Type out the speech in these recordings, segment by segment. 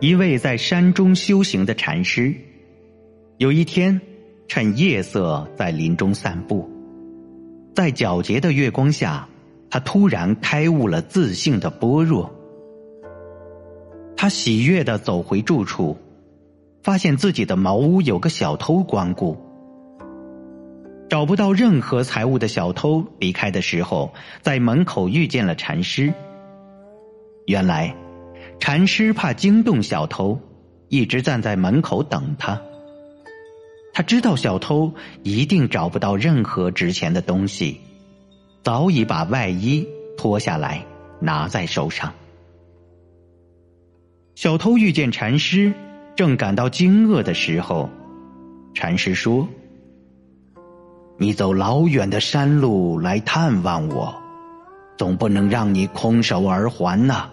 一位在山中修行的禅师，有一天，趁夜色在林中散步，在皎洁的月光下，他突然开悟了自信的般若。他喜悦的走回住处，发现自己的茅屋有个小偷光顾。找不到任何财物的小偷离开的时候，在门口遇见了禅师。原来。禅师怕惊动小偷，一直站在门口等他。他知道小偷一定找不到任何值钱的东西，早已把外衣脱下来拿在手上。小偷遇见禅师，正感到惊愕的时候，禅师说：“你走老远的山路来探望我，总不能让你空手而还呐。”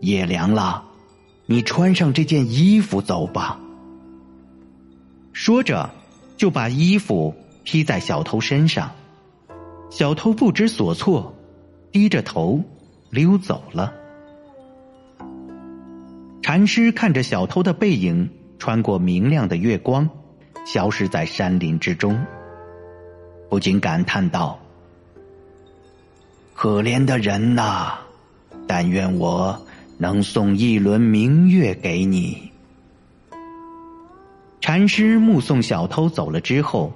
夜凉了，你穿上这件衣服走吧。说着，就把衣服披在小偷身上。小偷不知所措，低着头溜走了。禅师看着小偷的背影穿过明亮的月光，消失在山林之中，不禁感叹道：“可怜的人呐，但愿我。”能送一轮明月给你。禅师目送小偷走了之后，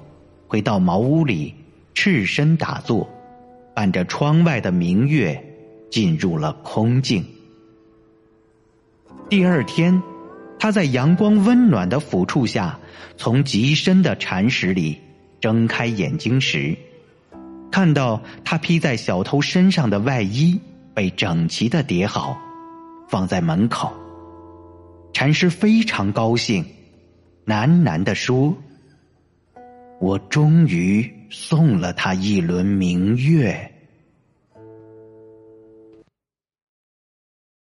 回到茅屋里，赤身打坐，伴着窗外的明月，进入了空境。第二天，他在阳光温暖的抚触下，从极深的禅室里睁开眼睛时，看到他披在小偷身上的外衣被整齐的叠好。放在门口，禅师非常高兴，喃喃地说：“我终于送了他一轮明月。”